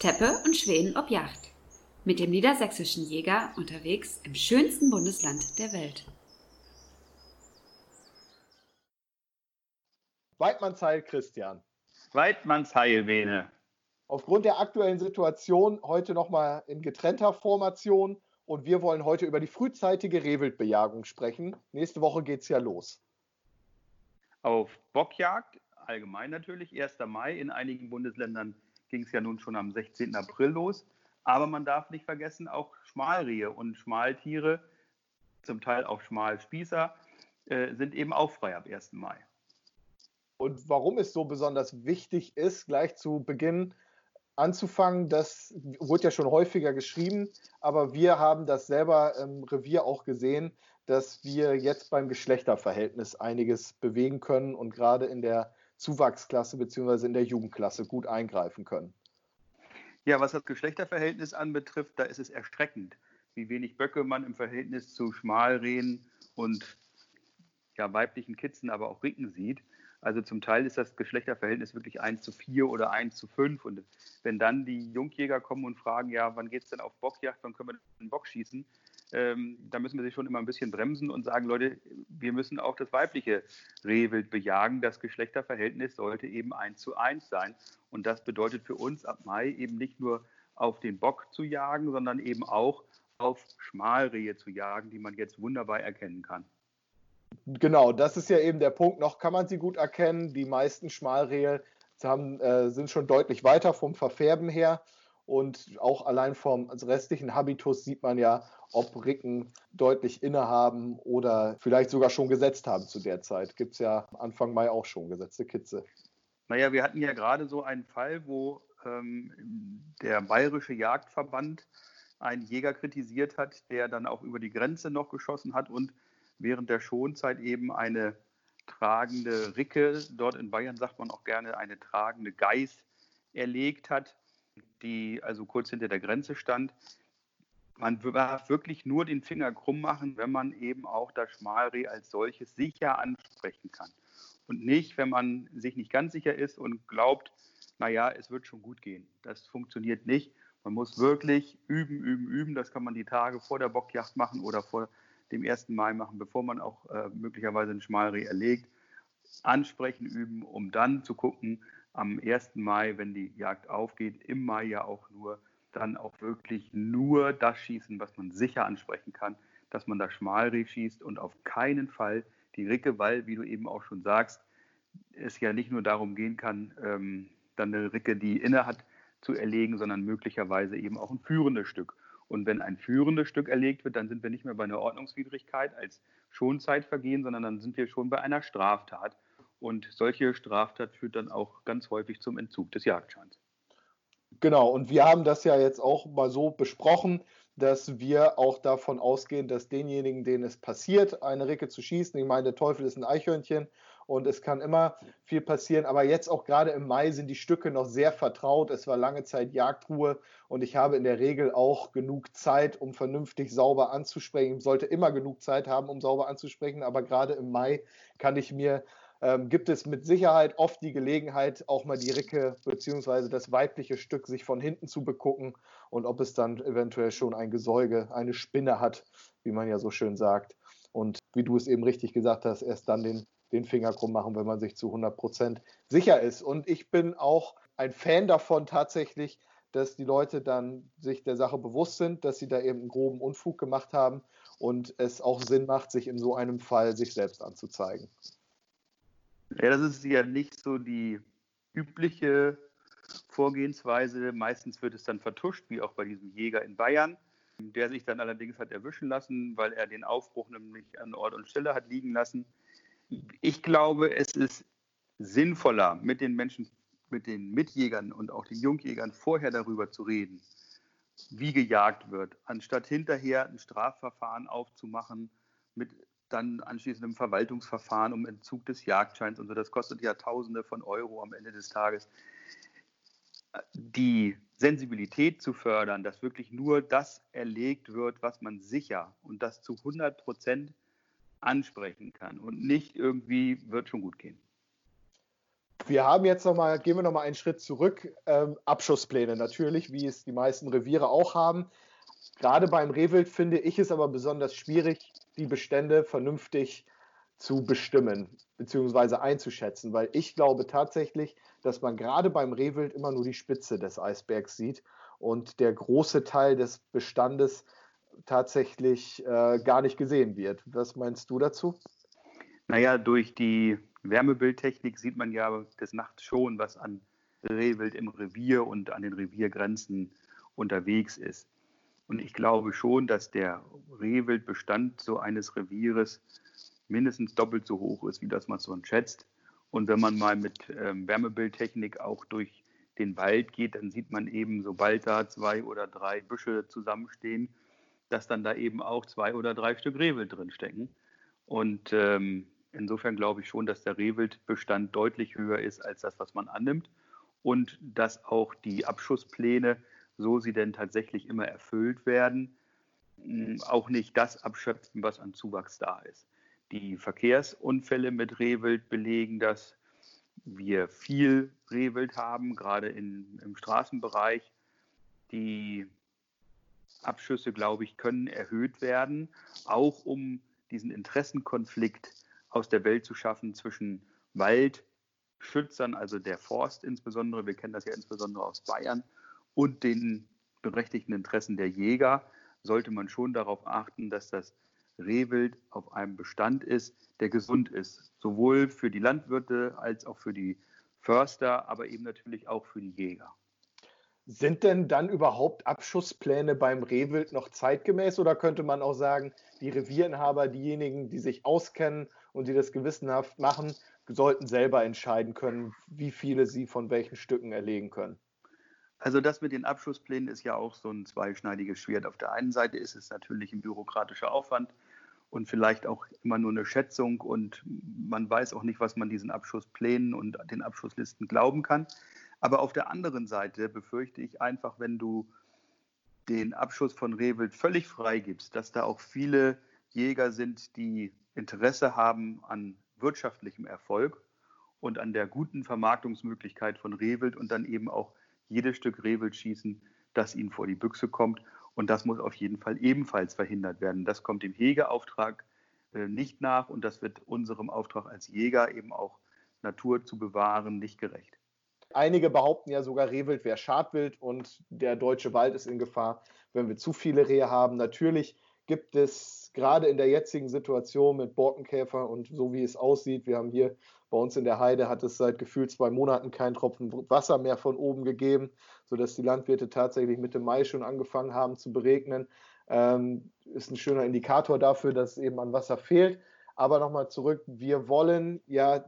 Teppe und Schweden ob Yacht. Mit dem niedersächsischen Jäger unterwegs im schönsten Bundesland der Welt. Weidmannsheil Christian. Weidmannsheil Bene. Aufgrund der aktuellen Situation heute nochmal in getrennter Formation und wir wollen heute über die frühzeitige Rehwildbejagung sprechen. Nächste Woche geht es ja los. Auf Bockjagd, allgemein natürlich, 1. Mai. In einigen Bundesländern ging es ja nun schon am 16. April los. Aber man darf nicht vergessen, auch Schmalrehe und Schmaltiere, zum Teil auch Schmalspießer, äh, sind eben auch frei ab 1. Mai. Und warum es so besonders wichtig ist, gleich zu Beginn anzufangen, das wurde ja schon häufiger geschrieben, aber wir haben das selber im Revier auch gesehen, dass wir jetzt beim Geschlechterverhältnis einiges bewegen können und gerade in der Zuwachsklasse bzw. in der Jugendklasse gut eingreifen können. Ja, was das Geschlechterverhältnis anbetrifft, da ist es erschreckend, wie wenig Böcke man im Verhältnis zu Schmalrehen und ja, weiblichen Kitzen, aber auch Ricken sieht. Also zum Teil ist das Geschlechterverhältnis wirklich 1 zu 4 oder 1 zu 5. Und wenn dann die Jungjäger kommen und fragen, ja, wann geht es denn auf Bockjagd, wann können wir den Bock schießen, ähm, da müssen wir sich schon immer ein bisschen bremsen und sagen, Leute, wir müssen auch das weibliche Rehwild bejagen. Das Geschlechterverhältnis sollte eben 1 zu 1 sein. Und das bedeutet für uns ab Mai eben nicht nur auf den Bock zu jagen, sondern eben auch auf Schmalrehe zu jagen, die man jetzt wunderbar erkennen kann. Genau, das ist ja eben der Punkt. Noch kann man sie gut erkennen. Die meisten Schmalrehe haben, äh, sind schon deutlich weiter vom Verfärben her. Und auch allein vom restlichen Habitus sieht man ja, ob Ricken deutlich innehaben oder vielleicht sogar schon gesetzt haben zu der Zeit. Gibt es ja Anfang Mai auch schon gesetzte Kitze. Naja, wir hatten ja gerade so einen Fall, wo ähm, der Bayerische Jagdverband einen Jäger kritisiert hat, der dann auch über die Grenze noch geschossen hat und während der Schonzeit eben eine tragende Ricke, dort in Bayern sagt man auch gerne eine tragende Geiß, erlegt hat, die also kurz hinter der Grenze stand. Man darf wirklich nur den Finger krumm machen, wenn man eben auch das Schmalreh als solches sicher ansprechen kann. Und nicht, wenn man sich nicht ganz sicher ist und glaubt, naja, es wird schon gut gehen. Das funktioniert nicht. Man muss wirklich üben, üben, üben. Das kann man die Tage vor der Bockjacht machen oder vor dem 1. Mai machen, bevor man auch äh, möglicherweise ein Schmalreh erlegt. Ansprechen üben, um dann zu gucken, am 1. Mai, wenn die Jagd aufgeht, im Mai ja auch nur, dann auch wirklich nur das schießen, was man sicher ansprechen kann, dass man das Schmalreh schießt und auf keinen Fall die Ricke, weil, wie du eben auch schon sagst, es ja nicht nur darum gehen kann, ähm, dann eine Ricke, die inne hat, zu erlegen, sondern möglicherweise eben auch ein führendes Stück. Und wenn ein führendes Stück erlegt wird, dann sind wir nicht mehr bei einer Ordnungswidrigkeit als Schonzeitvergehen, sondern dann sind wir schon bei einer Straftat. Und solche Straftat führt dann auch ganz häufig zum Entzug des Jagdscheins. Genau, und wir haben das ja jetzt auch mal so besprochen, dass wir auch davon ausgehen, dass denjenigen, denen es passiert, eine Ricke zu schießen, ich meine, der Teufel ist ein Eichhörnchen und es kann immer viel passieren. Aber jetzt auch gerade im Mai sind die Stücke noch sehr vertraut. Es war lange Zeit Jagdruhe und ich habe in der Regel auch genug Zeit, um vernünftig sauber anzusprechen. Ich sollte immer genug Zeit haben, um sauber anzusprechen, aber gerade im Mai kann ich mir ähm, gibt es mit Sicherheit oft die Gelegenheit, auch mal die Ricke bzw. das weibliche Stück sich von hinten zu begucken und ob es dann eventuell schon ein Gesäuge, eine Spinne hat, wie man ja so schön sagt. Und wie du es eben richtig gesagt hast, erst dann den den Finger krumm machen, wenn man sich zu 100 Prozent sicher ist. Und ich bin auch ein Fan davon tatsächlich, dass die Leute dann sich der Sache bewusst sind, dass sie da eben einen groben Unfug gemacht haben und es auch Sinn macht, sich in so einem Fall sich selbst anzuzeigen. Ja, das ist ja nicht so die übliche Vorgehensweise. Meistens wird es dann vertuscht, wie auch bei diesem Jäger in Bayern, der sich dann allerdings hat erwischen lassen, weil er den Aufbruch nämlich an Ort und Stelle hat liegen lassen ich glaube, es ist sinnvoller, mit den Menschen, mit den Mitjägern und auch den Jungjägern vorher darüber zu reden, wie gejagt wird, anstatt hinterher ein Strafverfahren aufzumachen mit dann anschließend einem Verwaltungsverfahren um Entzug des Jagdscheins und so. Das kostet ja Tausende von Euro am Ende des Tages. Die Sensibilität zu fördern, dass wirklich nur das erlegt wird, was man sicher und das zu 100 Prozent ansprechen kann und nicht irgendwie wird schon gut gehen. Wir haben jetzt nochmal, gehen wir nochmal einen Schritt zurück. Ähm, Abschusspläne natürlich, wie es die meisten Reviere auch haben. Gerade beim Rehwild finde ich es aber besonders schwierig, die Bestände vernünftig zu bestimmen bzw. einzuschätzen, weil ich glaube tatsächlich, dass man gerade beim Rehwild immer nur die Spitze des Eisbergs sieht und der große Teil des Bestandes tatsächlich äh, gar nicht gesehen wird. Was meinst du dazu? Naja, durch die Wärmebildtechnik sieht man ja des Nachts schon, was an Rehwild im Revier und an den Reviergrenzen unterwegs ist. Und ich glaube schon, dass der Rehwildbestand so eines Revieres mindestens doppelt so hoch ist, wie das man so schätzt. Und wenn man mal mit ähm, Wärmebildtechnik auch durch den Wald geht, dann sieht man eben, sobald da zwei oder drei Büsche zusammenstehen, dass dann da eben auch zwei oder drei Stück Rehwild drinstecken. Und ähm, insofern glaube ich schon, dass der Rehwildbestand deutlich höher ist als das, was man annimmt. Und dass auch die Abschusspläne, so sie denn tatsächlich immer erfüllt werden, auch nicht das abschöpfen, was an Zuwachs da ist. Die Verkehrsunfälle mit Rehwild belegen, dass wir viel Rehwild haben, gerade in, im Straßenbereich. Die Abschüsse, glaube ich, können erhöht werden, auch um diesen Interessenkonflikt aus der Welt zu schaffen zwischen Waldschützern, also der Forst insbesondere, wir kennen das ja insbesondere aus Bayern, und den berechtigten Interessen der Jäger, sollte man schon darauf achten, dass das Rehwild auf einem Bestand ist, der gesund ist, sowohl für die Landwirte als auch für die Förster, aber eben natürlich auch für die Jäger. Sind denn dann überhaupt Abschusspläne beim Rehwild noch zeitgemäß oder könnte man auch sagen, die Revierinhaber, diejenigen, die sich auskennen und die das gewissenhaft machen, sollten selber entscheiden können, wie viele sie von welchen Stücken erlegen können? Also das mit den Abschussplänen ist ja auch so ein zweischneidiges Schwert. Auf der einen Seite ist es natürlich ein bürokratischer Aufwand und vielleicht auch immer nur eine Schätzung und man weiß auch nicht, was man diesen Abschussplänen und den Abschusslisten glauben kann. Aber auf der anderen Seite befürchte ich einfach, wenn du den Abschuss von Rehwild völlig freigibst, dass da auch viele Jäger sind, die Interesse haben an wirtschaftlichem Erfolg und an der guten Vermarktungsmöglichkeit von Rehwild und dann eben auch jedes Stück Rehwild schießen, das ihnen vor die Büchse kommt. Und das muss auf jeden Fall ebenfalls verhindert werden. Das kommt dem Jägerauftrag äh, nicht nach und das wird unserem Auftrag als Jäger eben auch Natur zu bewahren nicht gerecht. Einige behaupten ja sogar, Rehwild wäre Schadwild und der deutsche Wald ist in Gefahr, wenn wir zu viele Rehe haben. Natürlich gibt es gerade in der jetzigen Situation mit Borkenkäfer und so wie es aussieht, wir haben hier bei uns in der Heide, hat es seit gefühlt zwei Monaten keinen Tropfen Wasser mehr von oben gegeben, sodass die Landwirte tatsächlich Mitte Mai schon angefangen haben zu beregnen. Ähm, ist ein schöner Indikator dafür, dass es eben an Wasser fehlt. Aber nochmal zurück, wir wollen ja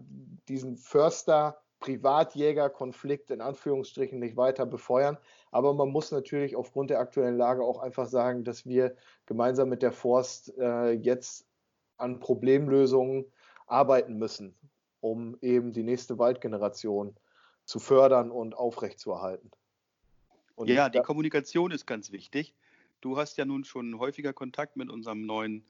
diesen Förster Privatjägerkonflikt in Anführungsstrichen nicht weiter befeuern. Aber man muss natürlich aufgrund der aktuellen Lage auch einfach sagen, dass wir gemeinsam mit der Forst äh, jetzt an Problemlösungen arbeiten müssen, um eben die nächste Waldgeneration zu fördern und aufrechtzuerhalten. Und ja, die Kommunikation ist ganz wichtig. Du hast ja nun schon häufiger Kontakt mit unserem neuen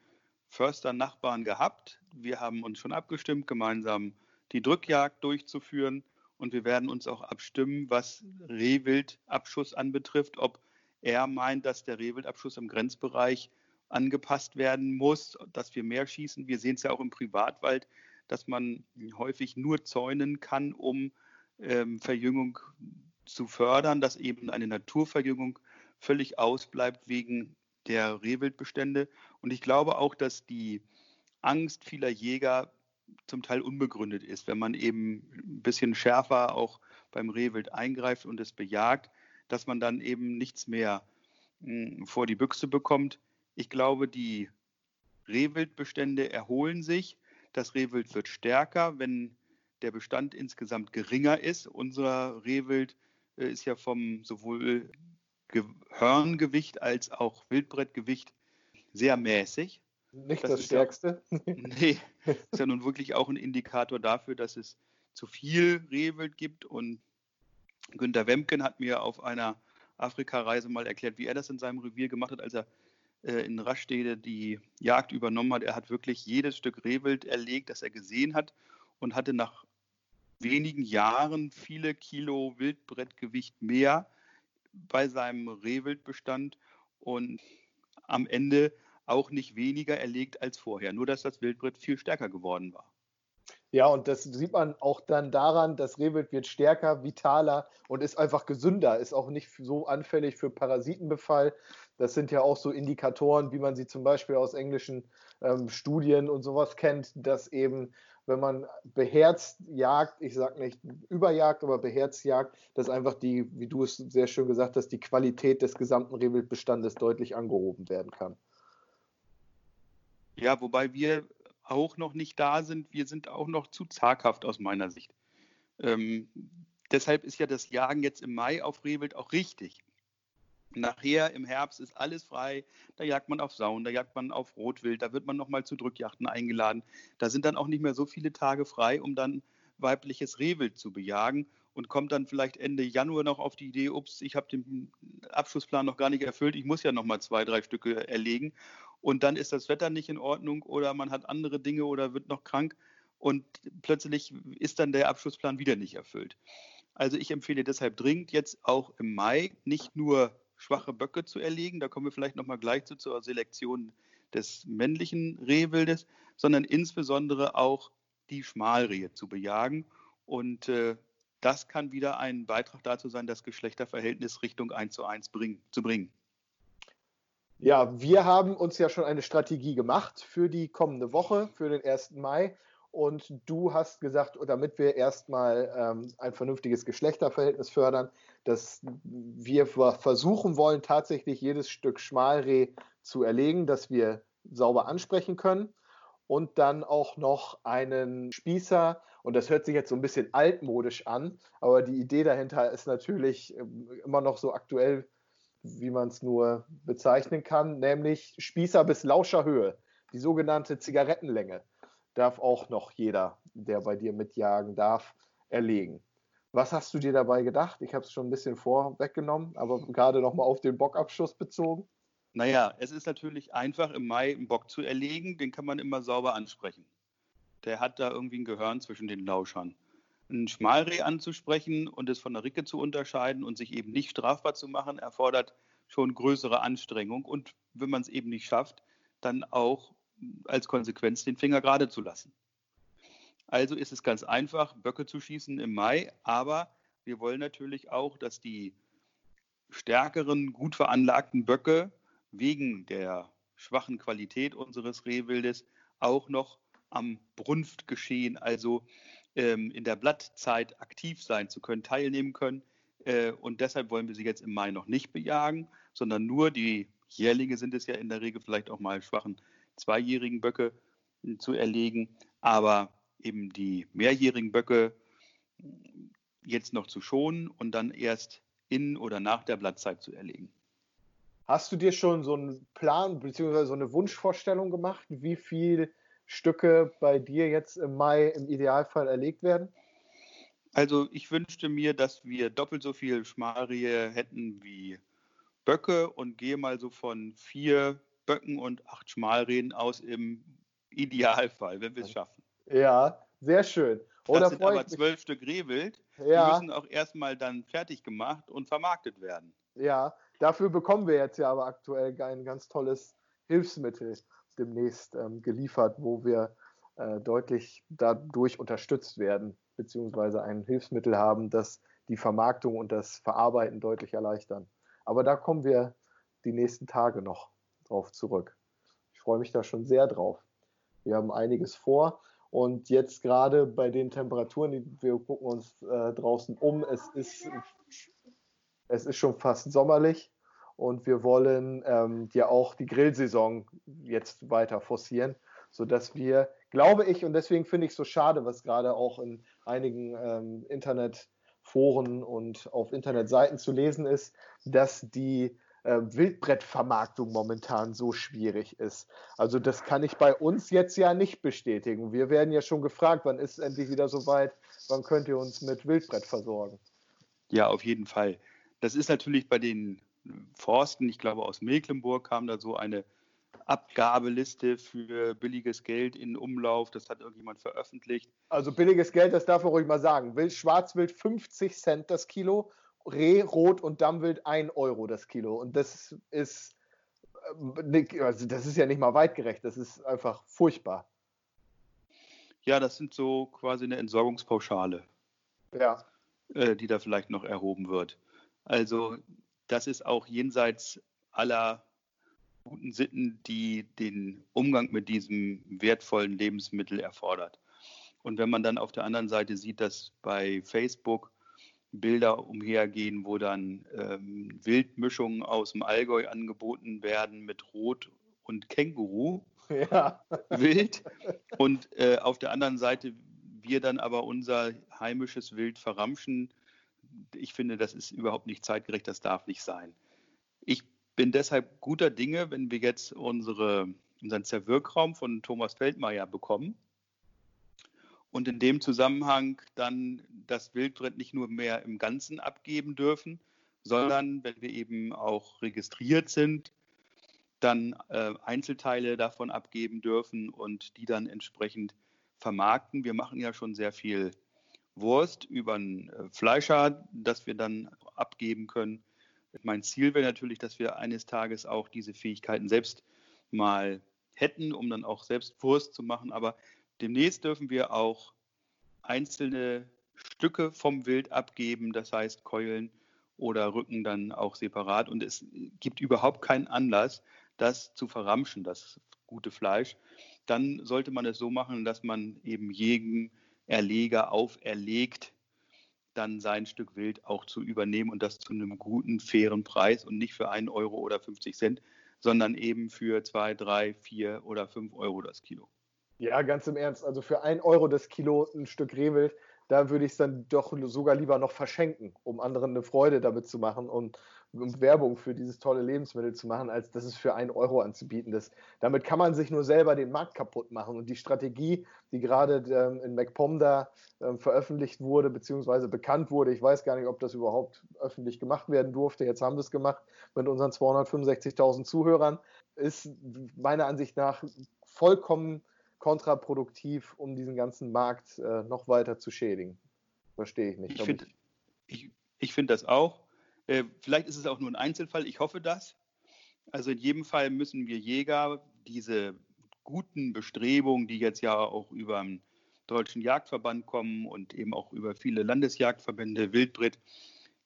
Förster-Nachbarn gehabt. Wir haben uns schon abgestimmt, gemeinsam die Drückjagd durchzuführen. Und wir werden uns auch abstimmen, was Rehwildabschuss anbetrifft, ob er meint, dass der Rehwildabschuss im Grenzbereich angepasst werden muss, dass wir mehr schießen. Wir sehen es ja auch im Privatwald, dass man häufig nur zäunen kann, um ähm, Verjüngung zu fördern, dass eben eine Naturverjüngung völlig ausbleibt wegen der Rehwildbestände. Und ich glaube auch, dass die Angst vieler Jäger zum Teil unbegründet ist, wenn man eben ein bisschen schärfer auch beim Rehwild eingreift und es bejagt, dass man dann eben nichts mehr hm, vor die Büchse bekommt. Ich glaube, die Rehwildbestände erholen sich. Das Rehwild wird stärker, wenn der Bestand insgesamt geringer ist. Unser Rehwild äh, ist ja vom sowohl Hörngewicht als auch Wildbrettgewicht sehr mäßig. Nicht das, das Stärkste. Ja, nee, ist ja nun wirklich auch ein Indikator dafür, dass es zu viel Rehwild gibt. Und Günter Wemken hat mir auf einer Afrika-Reise mal erklärt, wie er das in seinem Revier gemacht hat, als er in Rastede die Jagd übernommen hat. Er hat wirklich jedes Stück Rehwild erlegt, das er gesehen hat und hatte nach wenigen Jahren viele Kilo Wildbrettgewicht mehr bei seinem Rehwildbestand und am Ende auch nicht weniger erlegt als vorher, nur dass das Wildbrett viel stärker geworden war. Ja, und das sieht man auch dann daran, das Rehwild wird stärker, vitaler und ist einfach gesünder, ist auch nicht so anfällig für Parasitenbefall. Das sind ja auch so Indikatoren, wie man sie zum Beispiel aus englischen ähm, Studien und sowas kennt, dass eben, wenn man beherzt jagt, ich sage nicht überjagt, aber beherzt jagt, dass einfach die, wie du es sehr schön gesagt hast, die Qualität des gesamten Rehwildbestandes deutlich angehoben werden kann. Ja, wobei wir auch noch nicht da sind. Wir sind auch noch zu zaghaft aus meiner Sicht. Ähm, deshalb ist ja das Jagen jetzt im Mai auf Rehwild auch richtig. Nachher im Herbst ist alles frei. Da jagt man auf Sauen, da jagt man auf Rotwild, da wird man nochmal zu Drückjachten eingeladen. Da sind dann auch nicht mehr so viele Tage frei, um dann weibliches Rehwild zu bejagen und kommt dann vielleicht Ende Januar noch auf die Idee, ups, ich habe den Abschlussplan noch gar nicht erfüllt, ich muss ja noch mal zwei, drei Stücke erlegen und dann ist das Wetter nicht in Ordnung oder man hat andere Dinge oder wird noch krank und plötzlich ist dann der Abschlussplan wieder nicht erfüllt. Also ich empfehle deshalb dringend jetzt auch im Mai nicht nur schwache Böcke zu erlegen, da kommen wir vielleicht noch mal gleich zu zur Selektion des männlichen Rehwildes, sondern insbesondere auch die Schmalrehe zu bejagen und äh, das kann wieder ein Beitrag dazu sein, das Geschlechterverhältnis Richtung 1 zu 1 bring, zu bringen. Ja, wir haben uns ja schon eine Strategie gemacht für die kommende Woche, für den 1. Mai. Und du hast gesagt, damit wir erstmal ähm, ein vernünftiges Geschlechterverhältnis fördern, dass wir versuchen wollen, tatsächlich jedes Stück Schmalreh zu erlegen, dass wir sauber ansprechen können und dann auch noch einen Spießer. Und das hört sich jetzt so ein bisschen altmodisch an, aber die Idee dahinter ist natürlich ähm, immer noch so aktuell, wie man es nur bezeichnen kann, nämlich Spießer bis Lauscherhöhe, die sogenannte Zigarettenlänge, darf auch noch jeder, der bei dir mitjagen darf, erlegen. Was hast du dir dabei gedacht? Ich habe es schon ein bisschen vorweggenommen, aber gerade nochmal auf den Bockabschuss bezogen. Naja, es ist natürlich einfach, im Mai einen Bock zu erlegen, den kann man immer sauber ansprechen. Der hat da irgendwie ein Gehörn zwischen den Lauschern. Ein Schmalreh anzusprechen und es von der Ricke zu unterscheiden und sich eben nicht strafbar zu machen, erfordert schon größere Anstrengung und wenn man es eben nicht schafft, dann auch als Konsequenz den Finger gerade zu lassen. Also ist es ganz einfach, Böcke zu schießen im Mai, aber wir wollen natürlich auch, dass die stärkeren, gut veranlagten Böcke wegen der schwachen Qualität unseres Rehwildes auch noch am Brunftgeschehen, also ähm, in der Blattzeit aktiv sein zu können, teilnehmen können. Äh, und deshalb wollen wir sie jetzt im Mai noch nicht bejagen, sondern nur die Jährlinge sind es ja in der Regel vielleicht auch mal schwachen zweijährigen Böcke äh, zu erlegen, aber eben die mehrjährigen Böcke äh, jetzt noch zu schonen und dann erst in oder nach der Blattzeit zu erlegen. Hast du dir schon so einen Plan bzw. so eine Wunschvorstellung gemacht, wie viele Stücke bei dir jetzt im Mai im Idealfall erlegt werden? Also ich wünschte mir, dass wir doppelt so viel Schmarie hätten wie Böcke und gehe mal so von vier Böcken und acht Schmalrehen aus im Idealfall, wenn wir es schaffen. Ja, sehr schön. Oder das sind aber zwölf Stück Rehwild. Ja. Die müssen auch erstmal dann fertig gemacht und vermarktet werden. Ja, Dafür bekommen wir jetzt ja aber aktuell ein ganz tolles Hilfsmittel demnächst ähm, geliefert, wo wir äh, deutlich dadurch unterstützt werden, beziehungsweise ein Hilfsmittel haben, das die Vermarktung und das Verarbeiten deutlich erleichtern. Aber da kommen wir die nächsten Tage noch drauf zurück. Ich freue mich da schon sehr drauf. Wir haben einiges vor und jetzt gerade bei den Temperaturen, wir gucken uns äh, draußen um, es ist, es ist schon fast sommerlich und wir wollen ähm, ja auch die Grillsaison jetzt weiter forcieren, sodass wir, glaube ich, und deswegen finde ich es so schade, was gerade auch in einigen ähm, Internetforen und auf Internetseiten zu lesen ist, dass die äh, Wildbrettvermarktung momentan so schwierig ist. Also das kann ich bei uns jetzt ja nicht bestätigen. Wir werden ja schon gefragt, wann ist es endlich wieder soweit, wann könnt ihr uns mit Wildbrett versorgen? Ja, auf jeden Fall. Das ist natürlich bei den Forsten, ich glaube aus Mecklenburg kam da so eine Abgabeliste für billiges Geld in Umlauf. Das hat irgendjemand veröffentlicht. Also billiges Geld, das darf man ruhig mal sagen. Wild, Schwarzwild 50 Cent das Kilo, Reh, Rot und Dammwild 1 Euro das Kilo. Und das ist, äh, also das ist ja nicht mal weitgerecht. Das ist einfach furchtbar. Ja, das sind so quasi eine Entsorgungspauschale. Ja. Äh, die da vielleicht noch erhoben wird. Also das ist auch jenseits aller guten Sitten, die den Umgang mit diesem wertvollen Lebensmittel erfordert. Und wenn man dann auf der anderen Seite sieht, dass bei Facebook Bilder umhergehen, wo dann ähm, Wildmischungen aus dem Allgäu angeboten werden mit Rot und Känguru, ja. wild. Und äh, auf der anderen Seite wir dann aber unser heimisches Wild verramschen. Ich finde, das ist überhaupt nicht zeitgerecht, das darf nicht sein. Ich bin deshalb guter Dinge, wenn wir jetzt unsere, unseren Zerwirkraum von Thomas Feldmeier bekommen und in dem Zusammenhang dann das Wildbrett nicht nur mehr im Ganzen abgeben dürfen, sondern wenn wir eben auch registriert sind, dann äh, Einzelteile davon abgeben dürfen und die dann entsprechend vermarkten. Wir machen ja schon sehr viel Wurst über einen äh, Fleischer, das wir dann abgeben können. Mein Ziel wäre natürlich, dass wir eines Tages auch diese Fähigkeiten selbst mal hätten, um dann auch selbst Wurst zu machen. Aber demnächst dürfen wir auch einzelne Stücke vom Wild abgeben, das heißt Keulen oder Rücken dann auch separat. Und es gibt überhaupt keinen Anlass, das zu verramschen, das gute Fleisch dann sollte man es so machen, dass man eben jedem Erleger auferlegt, dann sein Stück Wild auch zu übernehmen und das zu einem guten, fairen Preis und nicht für einen Euro oder 50 Cent, sondern eben für zwei, drei, vier oder fünf Euro das Kilo. Ja, ganz im Ernst. Also für ein Euro das Kilo ein Stück Rehwild, da würde ich es dann doch sogar lieber noch verschenken, um anderen eine Freude damit zu machen und um Werbung für dieses tolle Lebensmittel zu machen, als das es für einen Euro anzubieten. Das, damit kann man sich nur selber den Markt kaputt machen. Und die Strategie, die gerade ähm, in MacPom da ähm, veröffentlicht wurde, beziehungsweise bekannt wurde, ich weiß gar nicht, ob das überhaupt öffentlich gemacht werden durfte. Jetzt haben wir es gemacht mit unseren 265.000 Zuhörern, ist meiner Ansicht nach vollkommen kontraproduktiv, um diesen ganzen Markt äh, noch weiter zu schädigen. Verstehe ich nicht. Ich finde ich, ich find das auch. Äh, vielleicht ist es auch nur ein Einzelfall, ich hoffe das. Also in jedem Fall müssen wir Jäger diese guten Bestrebungen, die jetzt ja auch über den Deutschen Jagdverband kommen und eben auch über viele Landesjagdverbände Wildbrit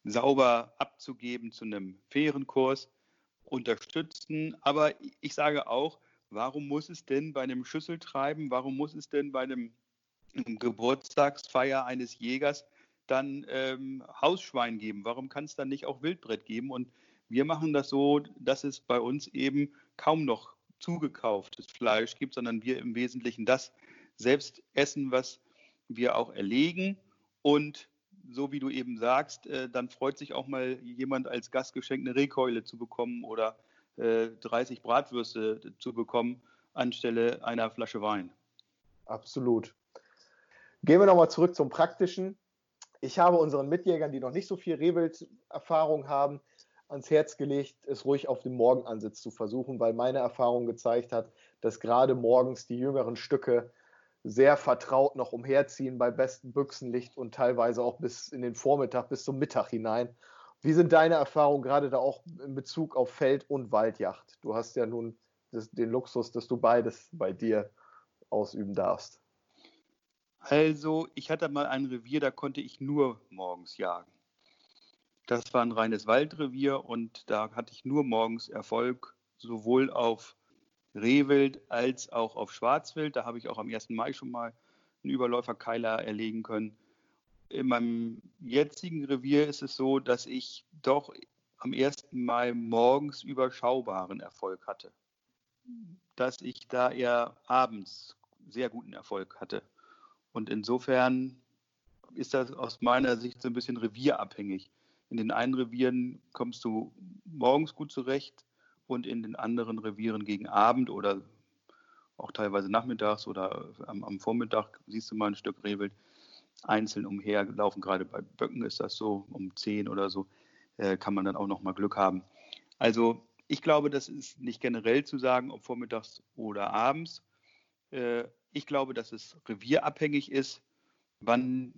sauber abzugeben zu einem fairen Kurs, unterstützen. Aber ich sage auch, warum muss es denn bei einem Schüsseltreiben, warum muss es denn bei einem Geburtstagsfeier eines Jägers dann ähm, Hausschwein geben? Warum kann es dann nicht auch Wildbrett geben? Und wir machen das so, dass es bei uns eben kaum noch zugekauftes Fleisch gibt, sondern wir im Wesentlichen das selbst essen, was wir auch erlegen. Und so wie du eben sagst, äh, dann freut sich auch mal jemand als Gastgeschenk eine Rehkeule zu bekommen oder äh, 30 Bratwürste zu bekommen anstelle einer Flasche Wein. Absolut. Gehen wir nochmal zurück zum Praktischen. Ich habe unseren Mitjägern, die noch nicht so viel Rehwild-Erfahrung haben, ans Herz gelegt, es ruhig auf dem Morgenansitz zu versuchen, weil meine Erfahrung gezeigt hat, dass gerade morgens die jüngeren Stücke sehr vertraut noch umherziehen bei bestem Büchsenlicht und teilweise auch bis in den Vormittag, bis zum Mittag hinein. Wie sind deine Erfahrungen gerade da auch in Bezug auf Feld- und Waldjacht? Du hast ja nun das, den Luxus, dass du beides bei dir ausüben darfst. Also, ich hatte mal ein Revier, da konnte ich nur morgens jagen. Das war ein reines Waldrevier und da hatte ich nur morgens Erfolg, sowohl auf Rehwild als auch auf Schwarzwild. Da habe ich auch am 1. Mai schon mal einen Überläuferkeiler erlegen können. In meinem jetzigen Revier ist es so, dass ich doch am 1. Mai morgens überschaubaren Erfolg hatte. Dass ich da eher abends sehr guten Erfolg hatte. Und insofern ist das aus meiner Sicht so ein bisschen revierabhängig. In den einen Revieren kommst du morgens gut zurecht und in den anderen Revieren gegen Abend oder auch teilweise nachmittags oder am, am Vormittag siehst du mal ein Stück Rehwild einzeln umherlaufen. Gerade bei Böcken ist das so, um 10 oder so äh, kann man dann auch noch mal Glück haben. Also Ich glaube, das ist nicht generell zu sagen, ob vormittags oder abends. Äh, ich glaube, dass es revierabhängig ist, wann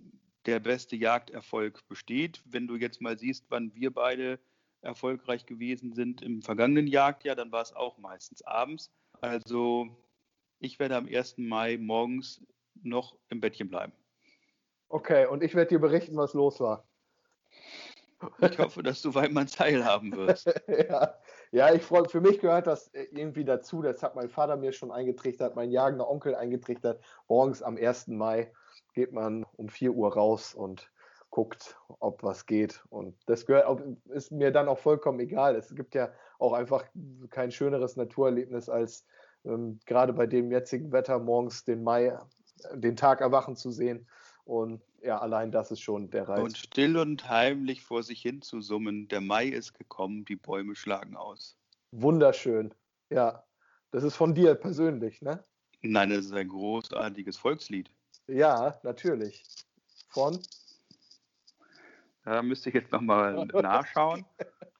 der beste Jagderfolg besteht. Wenn du jetzt mal siehst, wann wir beide erfolgreich gewesen sind im vergangenen Jagdjahr, dann war es auch meistens abends. Also ich werde am 1. Mai morgens noch im Bettchen bleiben. Okay, und ich werde dir berichten, was los war. Ich hoffe, dass du Weidmann teilhaben wirst. ja, ja, ich freue für mich gehört das irgendwie dazu. Das hat mein Vater mir schon eingetrichtert, mein jagender Onkel eingetrichtert. Morgens am 1. Mai geht man um 4 Uhr raus und guckt, ob was geht. Und das gehört, ist mir dann auch vollkommen egal. Es gibt ja auch einfach kein schöneres Naturerlebnis, als ähm, gerade bei dem jetzigen Wetter morgens den Mai, den Tag erwachen zu sehen. Und ja, allein das ist schon der Reiz. Und still und heimlich vor sich hin zu summen, der Mai ist gekommen, die Bäume schlagen aus. Wunderschön. Ja, das ist von dir persönlich, ne? Nein, das ist ein großartiges Volkslied. Ja, natürlich. Von? Da müsste ich jetzt nochmal nachschauen.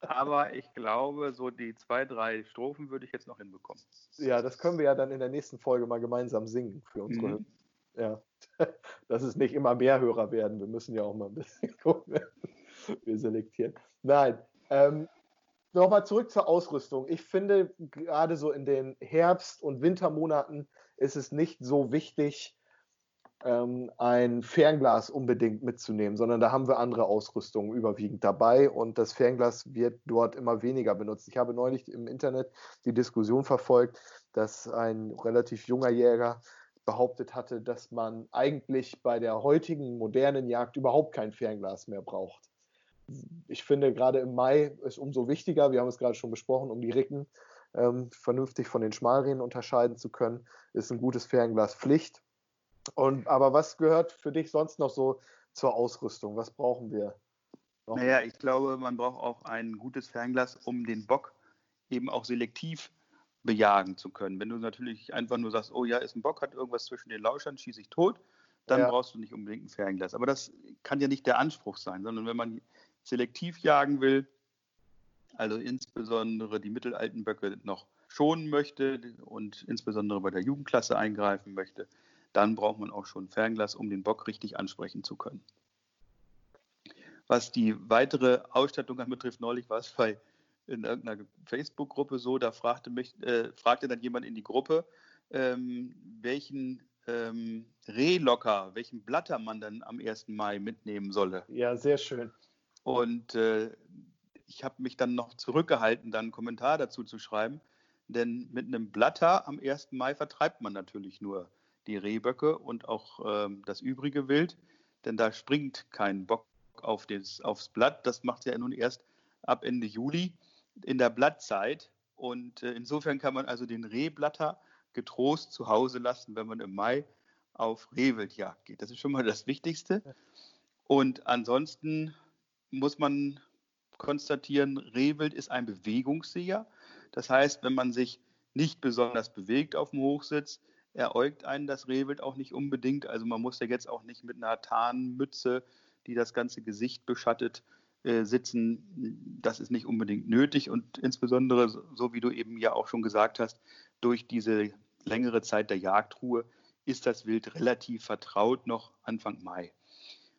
Aber ich glaube, so die zwei, drei Strophen würde ich jetzt noch hinbekommen. Ja, das können wir ja dann in der nächsten Folge mal gemeinsam singen für unsere. Mhm. Ja, dass es nicht immer mehr Hörer werden. Wir müssen ja auch mal ein bisschen gucken. Wir selektieren. Nein. Ähm, Nochmal zurück zur Ausrüstung. Ich finde, gerade so in den Herbst- und Wintermonaten ist es nicht so wichtig, ähm, ein Fernglas unbedingt mitzunehmen, sondern da haben wir andere Ausrüstungen überwiegend dabei und das Fernglas wird dort immer weniger benutzt. Ich habe neulich im Internet die Diskussion verfolgt, dass ein relativ junger Jäger behauptet hatte, dass man eigentlich bei der heutigen modernen Jagd überhaupt kein Fernglas mehr braucht. Ich finde, gerade im Mai ist umso wichtiger, wir haben es gerade schon besprochen, um die Ricken ähm, vernünftig von den Schmalrehen unterscheiden zu können, ist ein gutes Fernglas Pflicht. Und, aber was gehört für dich sonst noch so zur Ausrüstung? Was brauchen wir? Noch? Naja, ich glaube, man braucht auch ein gutes Fernglas, um den Bock eben auch selektiv bejagen zu können. Wenn du natürlich einfach nur sagst, oh ja, ist ein Bock, hat irgendwas zwischen den Lauschern, schieße ich tot, dann ja. brauchst du nicht unbedingt ein Fernglas. Aber das kann ja nicht der Anspruch sein, sondern wenn man selektiv jagen will, also insbesondere die mittelalten Böcke noch schonen möchte und insbesondere bei der Jugendklasse eingreifen möchte, dann braucht man auch schon Fernglas, um den Bock richtig ansprechen zu können. Was die weitere Ausstattung anbetrifft, neulich war es bei in irgendeiner Facebook-Gruppe so, da fragte mich, äh, fragte dann jemand in die Gruppe, ähm, welchen ähm, Rehlocker, welchen Blatter man dann am 1. Mai mitnehmen solle. Ja, sehr schön. Und äh, ich habe mich dann noch zurückgehalten, dann einen Kommentar dazu zu schreiben, denn mit einem Blatter am 1. Mai vertreibt man natürlich nur die Rehböcke und auch ähm, das übrige Wild, denn da springt kein Bock auf des, aufs Blatt. Das macht ja nun erst ab Ende Juli in der Blattzeit. Und äh, insofern kann man also den Rehblatter getrost zu Hause lassen, wenn man im Mai auf Rehwildjagd geht. Das ist schon mal das Wichtigste. Und ansonsten muss man konstatieren, Rehwild ist ein Bewegungsseher. Das heißt, wenn man sich nicht besonders bewegt auf dem Hochsitz, eräugt einen das Rehwild auch nicht unbedingt. Also man muss ja jetzt auch nicht mit einer Tarnmütze, die das ganze Gesicht beschattet, sitzen. Das ist nicht unbedingt nötig und insbesondere, so wie du eben ja auch schon gesagt hast, durch diese längere Zeit der Jagdruhe ist das Wild relativ vertraut noch Anfang Mai.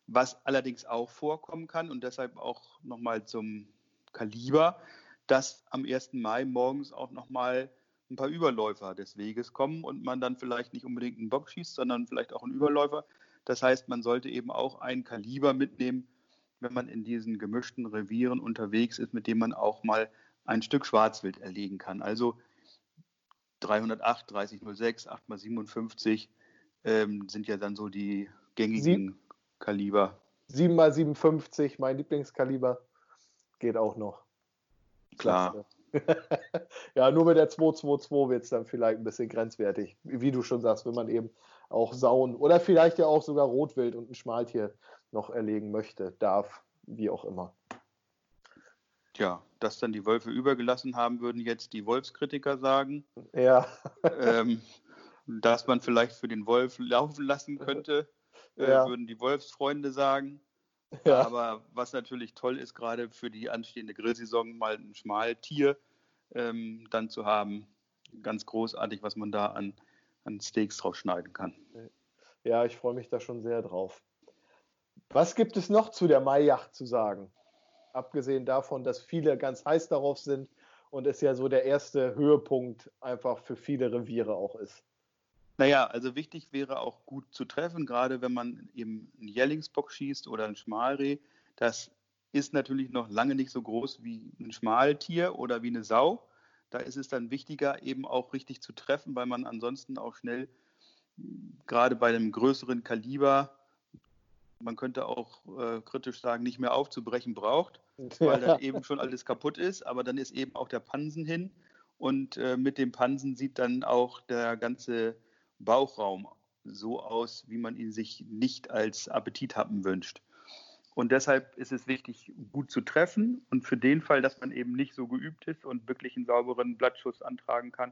Was allerdings auch vorkommen kann und deshalb auch nochmal zum Kaliber, dass am 1. Mai morgens auch nochmal ein paar Überläufer des Weges kommen und man dann vielleicht nicht unbedingt einen Bock schießt, sondern vielleicht auch einen Überläufer. Das heißt, man sollte eben auch ein Kaliber mitnehmen, wenn man in diesen gemischten Revieren unterwegs ist, mit dem man auch mal ein Stück Schwarzwild erlegen kann. Also 308, 3006, 8x57 ähm, sind ja dann so die gängigen Sieb Kaliber. 7x57, mein Lieblingskaliber, geht auch noch. Klar. ja, nur mit der 222 wird es dann vielleicht ein bisschen grenzwertig. Wie du schon sagst, wenn man eben auch Sauen oder vielleicht ja auch sogar Rotwild und ein Schmaltier noch erlegen möchte, darf, wie auch immer. Tja, dass dann die Wölfe übergelassen haben, würden jetzt die Wolfskritiker sagen. Ja. ähm, dass man vielleicht für den Wolf laufen lassen könnte, äh, ja. würden die Wolfsfreunde sagen. Ja. Aber was natürlich toll ist, gerade für die anstehende Grillsaison, mal ein Schmaltier ähm, dann zu haben. Ganz großartig, was man da an, an Steaks drauf schneiden kann. Ja, ich freue mich da schon sehr drauf. Was gibt es noch zu der Maijacht zu sagen? Abgesehen davon, dass viele ganz heiß darauf sind und es ja so der erste Höhepunkt einfach für viele Reviere auch ist. Naja, also wichtig wäre auch gut zu treffen, gerade wenn man eben einen Jellingsbock schießt oder ein Schmalreh. Das ist natürlich noch lange nicht so groß wie ein Schmaltier oder wie eine Sau. Da ist es dann wichtiger, eben auch richtig zu treffen, weil man ansonsten auch schnell, gerade bei einem größeren Kaliber, man könnte auch äh, kritisch sagen, nicht mehr aufzubrechen braucht, weil dann eben schon alles kaputt ist. Aber dann ist eben auch der Pansen hin. Und äh, mit dem Pansen sieht dann auch der ganze Bauchraum so aus, wie man ihn sich nicht als Appetithappen wünscht. Und deshalb ist es wichtig, gut zu treffen. Und für den Fall, dass man eben nicht so geübt ist und wirklich einen sauberen Blattschuss antragen kann,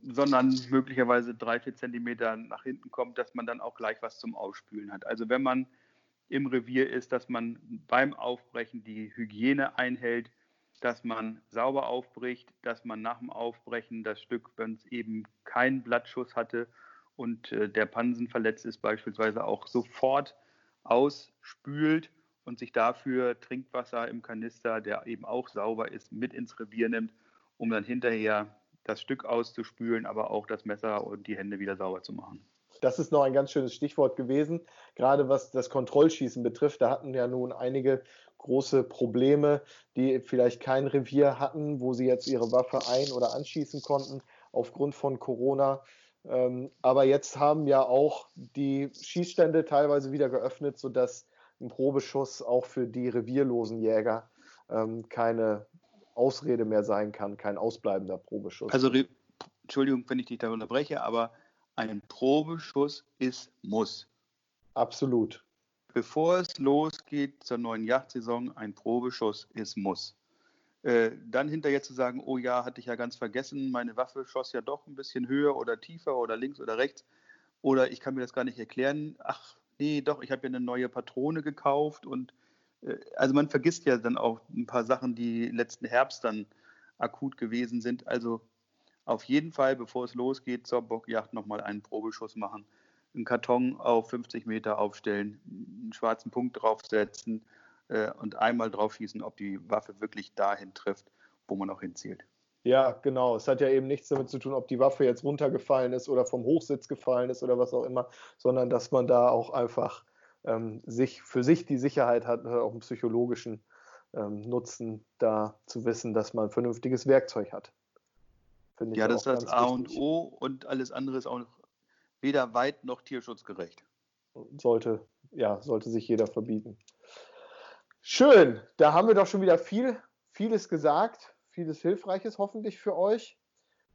sondern möglicherweise drei, vier Zentimeter nach hinten kommt, dass man dann auch gleich was zum Ausspülen hat. Also wenn man im Revier ist, dass man beim Aufbrechen die Hygiene einhält, dass man sauber aufbricht, dass man nach dem Aufbrechen das Stück, wenn es eben keinen Blattschuss hatte und äh, der Pansen verletzt ist, beispielsweise auch sofort ausspült und sich dafür Trinkwasser im Kanister, der eben auch sauber ist, mit ins Revier nimmt, um dann hinterher das Stück auszuspülen, aber auch das Messer und die Hände wieder sauber zu machen. Das ist noch ein ganz schönes Stichwort gewesen, gerade was das Kontrollschießen betrifft. Da hatten ja nun einige große Probleme, die vielleicht kein Revier hatten, wo sie jetzt ihre Waffe ein- oder anschießen konnten aufgrund von Corona. Ähm, aber jetzt haben ja auch die Schießstände teilweise wieder geöffnet, sodass ein Probeschuss auch für die revierlosen Jäger ähm, keine Ausrede mehr sein kann, kein ausbleibender Probeschuss. Also, Entschuldigung, wenn ich dich da unterbreche, aber ein Probeschuss ist Muss. Absolut. Bevor es losgeht zur neuen Yachtsaison, ein Probeschuss ist Muss. Äh, dann hinterher zu sagen, oh ja, hatte ich ja ganz vergessen, meine Waffe schoss ja doch ein bisschen höher oder tiefer oder links oder rechts. Oder ich kann mir das gar nicht erklären. Ach, nee, doch, ich habe ja eine neue Patrone gekauft. Und äh, also man vergisst ja dann auch ein paar Sachen, die letzten Herbst dann akut gewesen sind. Also auf jeden Fall, bevor es losgeht, zur Bockjacht nochmal einen Probeschuss machen. Einen Karton auf 50 Meter aufstellen, einen schwarzen Punkt draufsetzen, äh, und einmal drauf schießen, ob die Waffe wirklich dahin trifft, wo man auch hinzielt. Ja, genau. Es hat ja eben nichts damit zu tun, ob die Waffe jetzt runtergefallen ist oder vom Hochsitz gefallen ist oder was auch immer, sondern dass man da auch einfach ähm, sich für sich die Sicherheit hat, auch einen psychologischen ähm, Nutzen, da zu wissen, dass man ein vernünftiges Werkzeug hat. ja, das ist das A und O und alles andere ist auch weder weit noch tierschutzgerecht. Sollte, ja, sollte sich jeder verbieten. Schön, da haben wir doch schon wieder viel, vieles gesagt, vieles Hilfreiches hoffentlich für euch.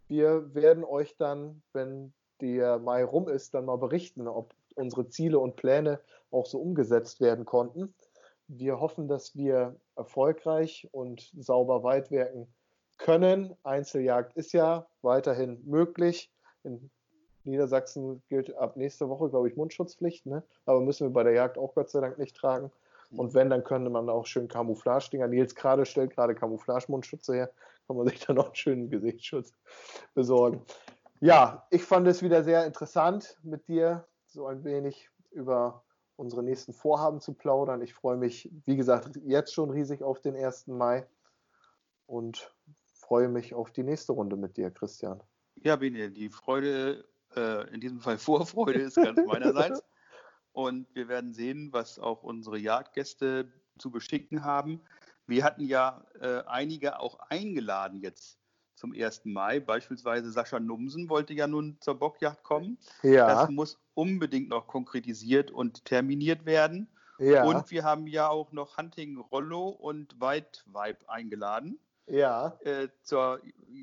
Wir werden euch dann, wenn der Mai rum ist, dann mal berichten, ob unsere Ziele und Pläne auch so umgesetzt werden konnten. Wir hoffen, dass wir erfolgreich und sauber weitwerken können. Einzeljagd ist ja weiterhin möglich. In Niedersachsen gilt ab nächste Woche, glaube ich, Mundschutzpflicht, ne? aber müssen wir bei der Jagd auch Gott sei Dank nicht tragen. Und wenn, dann könnte man auch schön Camouflage-Dinger. Nils gerade stellt gerade Camouflage-Mundschütze her. Kann man sich dann auch einen schönen Gesichtsschutz besorgen. Ja, ich fand es wieder sehr interessant, mit dir so ein wenig über unsere nächsten Vorhaben zu plaudern. Ich freue mich, wie gesagt, jetzt schon riesig auf den 1. Mai und freue mich auf die nächste Runde mit dir, Christian. Ja, Bene, die Freude, äh, in diesem Fall Vorfreude ist ganz meinerseits. Und wir werden sehen, was auch unsere Jagdgäste zu beschicken haben. Wir hatten ja äh, einige auch eingeladen jetzt zum 1. Mai. Beispielsweise Sascha Numsen wollte ja nun zur Bockjagd kommen. Ja. Das muss unbedingt noch konkretisiert und terminiert werden. Ja. Und wir haben ja auch noch Hunting Rollo und White Vibe eingeladen. Ja. Äh, zur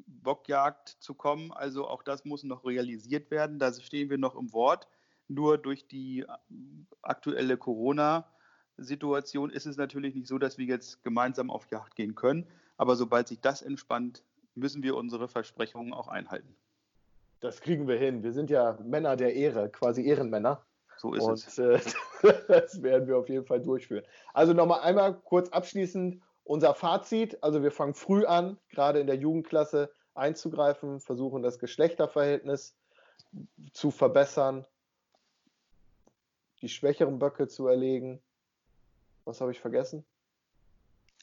Bockjagd zu kommen. Also auch das muss noch realisiert werden. Da stehen wir noch im Wort. Nur durch die aktuelle Corona-Situation ist es natürlich nicht so, dass wir jetzt gemeinsam auf Jagd gehen können. Aber sobald sich das entspannt, müssen wir unsere Versprechungen auch einhalten. Das kriegen wir hin. Wir sind ja Männer der Ehre, quasi Ehrenmänner. So ist Und, es. Äh, das werden wir auf jeden Fall durchführen. Also nochmal einmal kurz abschließend unser Fazit, also wir fangen früh an, gerade in der Jugendklasse einzugreifen, versuchen das Geschlechterverhältnis zu verbessern, die schwächeren Böcke zu erlegen. Was habe ich vergessen?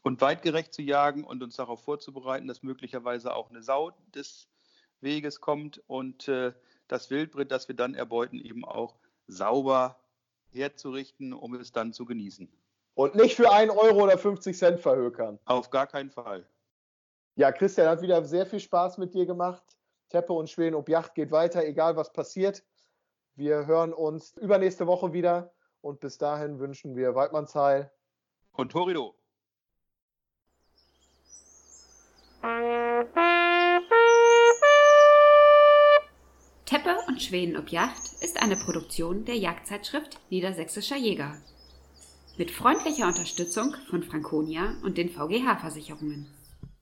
Und weitgerecht zu jagen und uns darauf vorzubereiten, dass möglicherweise auch eine Sau des Weges kommt und äh, das Wildbret, das wir dann erbeuten, eben auch sauber herzurichten, um es dann zu genießen. Und nicht für 1 Euro oder 50 Cent verhökern. Auf gar keinen Fall. Ja, Christian hat wieder sehr viel Spaß mit dir gemacht. Teppe und Schweden ob Yacht geht weiter, egal was passiert. Wir hören uns übernächste Woche wieder und bis dahin wünschen wir Waldmannsheil und Torido. Teppe und Schweden ob Yacht ist eine Produktion der Jagdzeitschrift Niedersächsischer Jäger. Mit freundlicher Unterstützung von Franconia und den VGH-Versicherungen.